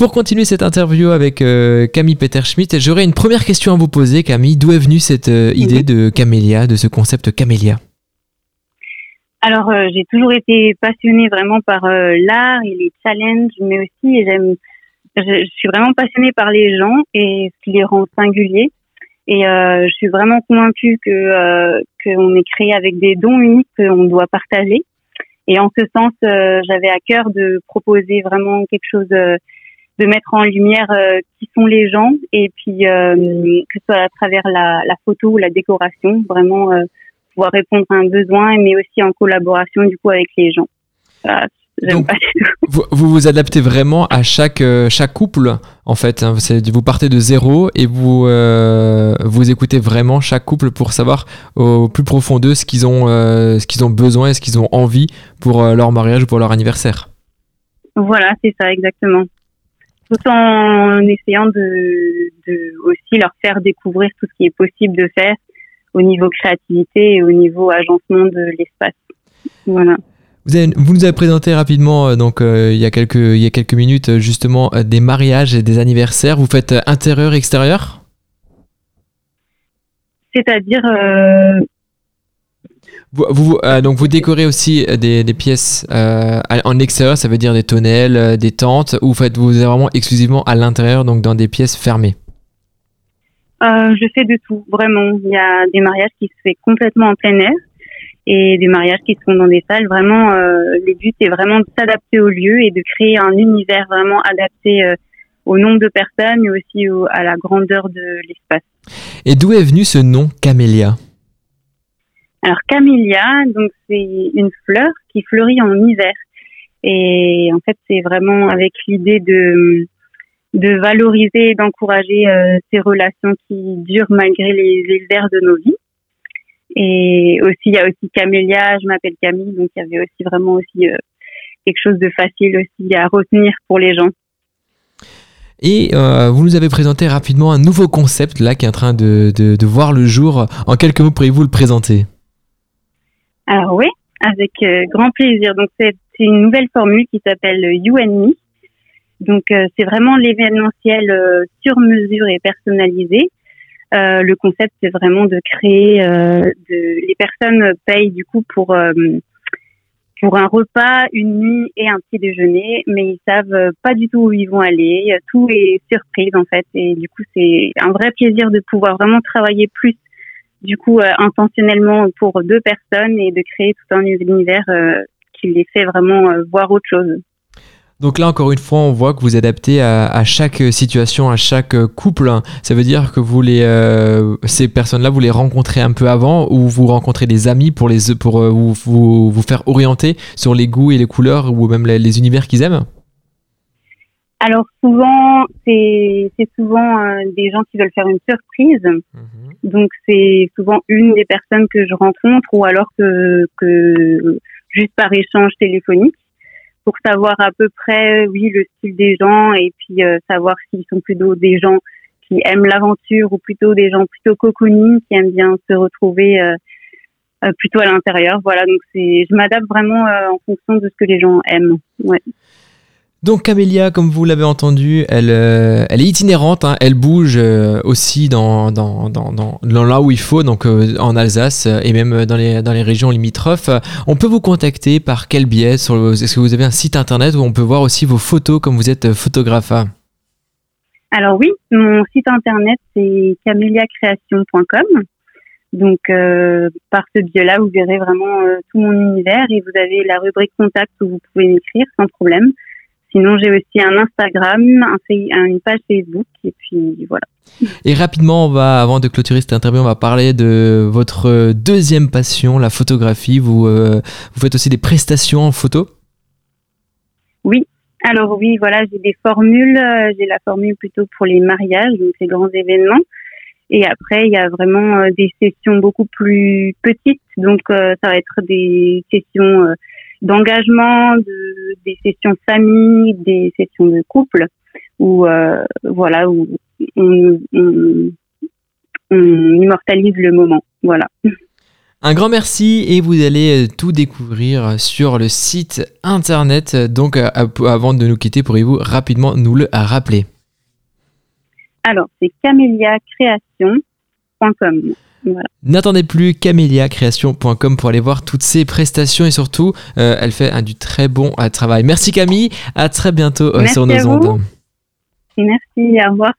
Pour continuer cette interview avec euh, Camille Peter-Schmidt, j'aurais une première question à vous poser, Camille. D'où est venue cette euh, idée de Camélia, de ce concept Camélia? Alors, euh, j'ai toujours été passionnée vraiment par l'art et les challenges, mais aussi j'aime, je, suis vraiment passionnée par les gens et ce qui les rend singuliers. Et je suis vraiment convaincue que qu'on est créé avec des dons uniques qu'on doit partager. Et en ce sens, j'avais à cœur de proposer vraiment quelque chose de mettre en lumière euh, qui sont les gens et puis euh, que ce soit à travers la, photo ou la décoration, vraiment euh, pouvoir répondre à un besoin, mais aussi en collaboration du coup avec les gens. vous, vous, adaptez vraiment à chaque chaque couple en fait. Hein. vous partez de zéro et vous vous écoutez vraiment chaque couple pour savoir au plus profond d'eux ce qu'ils ont ce qu'ils ont besoin et ce qu'ils ont envie pour leur mariage ou pour leur anniversaire. Voilà, c'est ça exactement tout en essayant de, de, aussi leur faire découvrir tout ce qui est possible de faire au niveau créativité et au niveau agencement de l'espace. Voilà. Vous, avez, vous, nous avez présenté rapidement, euh, donc euh, il, y a quelques, il y a quelques minutes, euh, justement des mariages et des anniversaires. Vous faites intérieur, extérieur? C'est-à-dire vous, euh, donc vous décorez aussi euh, des, des pièces euh, en extérieur, ça veut dire des tonnelles, des tentes, ou faites-vous vraiment exclusivement à l'intérieur, donc dans des pièces fermées? Je fais de tout, vraiment. Il y a des mariages qui se font complètement en plein air et des mariages qui se font dans des salles. Vraiment, le but est vraiment de s'adapter au lieu et de créer un univers vraiment adapté au nombre de personnes et aussi à la grandeur de l'espace. Et d'où est venu ce nom Camélia? Alors camélia, donc c'est une fleur qui fleurit en hiver. Et en fait, c'est vraiment avec l'idée de de valoriser et d'encourager euh, ces relations qui durent malgré les hivers de nos vies. Et aussi, il y a aussi Camélia, je m'appelle Camille, donc il y avait aussi vraiment aussi euh, quelque chose de facile aussi à retenir pour les gens. Et euh, vous nous avez présenté rapidement un nouveau concept là qui est en train de, de, de voir le jour. En quelques mots, pourriez-vous le présenter? Alors oui, avec euh, grand plaisir. Donc c'est une nouvelle formule qui s'appelle You and Me. Donc euh, c'est vraiment l'événementiel euh, sur mesure et personnalisé. le concept c'est vraiment de créer, de, les personnes payent du coup pour pour un repas, une nuit et un petit déjeuner, mais ils savent pas du tout où ils vont aller. Tout est surprise en fait, et du coup c'est un vrai plaisir de pouvoir vraiment travailler plus du coup euh, intentionnellement pour deux personnes et de créer tout un univers euh, qui les fait vraiment euh, voir autre chose. Donc là, encore une fois, on voit que vous adaptez à, chaque situation, à chaque couple. Ça veut dire que vous les, ces personnes-là, vous les rencontrez un peu avant ou vous rencontrez des amis pour, les, pour vous, vous, vous, faire orienter sur les goûts et les couleurs ou même les univers qu'ils aiment? Alors souvent, c'est souvent euh, des gens qui veulent faire une surprise. Mhm. Donc c'est souvent une des personnes que je rencontre ou alors que, que juste par échange téléphonique pour savoir à peu près, oui, le style des gens et puis euh, savoir s'ils sont plutôt des gens qui aiment l'aventure ou plutôt des gens plutôt cocooning qui aiment bien se retrouver euh, plutôt à l'intérieur. Voilà, donc c'est, je m'adapte vraiment en fonction de ce que les gens aiment. Ouais. Donc Camélia, comme vous l'avez entendu, elle, euh, est itinérante, hein. elle bouge euh, aussi dans, là où il faut, donc euh, en Alsace et même dans les, régions limitrophes. On peut vous contacter par quel biais? Est-ce que vous avez un site internet où on peut voir aussi vos photos comme vous êtes photographe? Alors oui, mon site internet c'est caméliacreation.com. Donc par ce biais-là, vous verrez vraiment tout mon univers et vous avez la rubrique contact où vous pouvez m'écrire sans problème. Sinon, j'ai aussi un Instagram, une page Facebook, et puis voilà. Et rapidement, on va, avant de clôturer cette interview, on va parler de votre deuxième passion, la photographie. Vous, euh, vous faites aussi des prestations en photo? Oui. Alors oui, voilà, j'ai des formules. Euh, j'ai la formule plutôt pour les mariages, donc les grands événements. Et après, il y a vraiment euh, des sessions beaucoup plus petites. Donc, ça va être des sessions d'engagement, de, des sessions famille, des sessions de couple, où euh, voilà, où on, on, on, immortalise le moment. Voilà. Un grand merci et vous allez tout découvrir sur le site internet. Donc avant de nous quitter, pourriez-vous rapidement nous le rappeler? Alors, c'est N'attendez plus caméliacréation.com pour aller voir toutes ces prestations et surtout, euh, elle fait un, du très bon euh, travail. Merci Camille, à très bientôt euh, sur nos ondes. Merci, au revoir.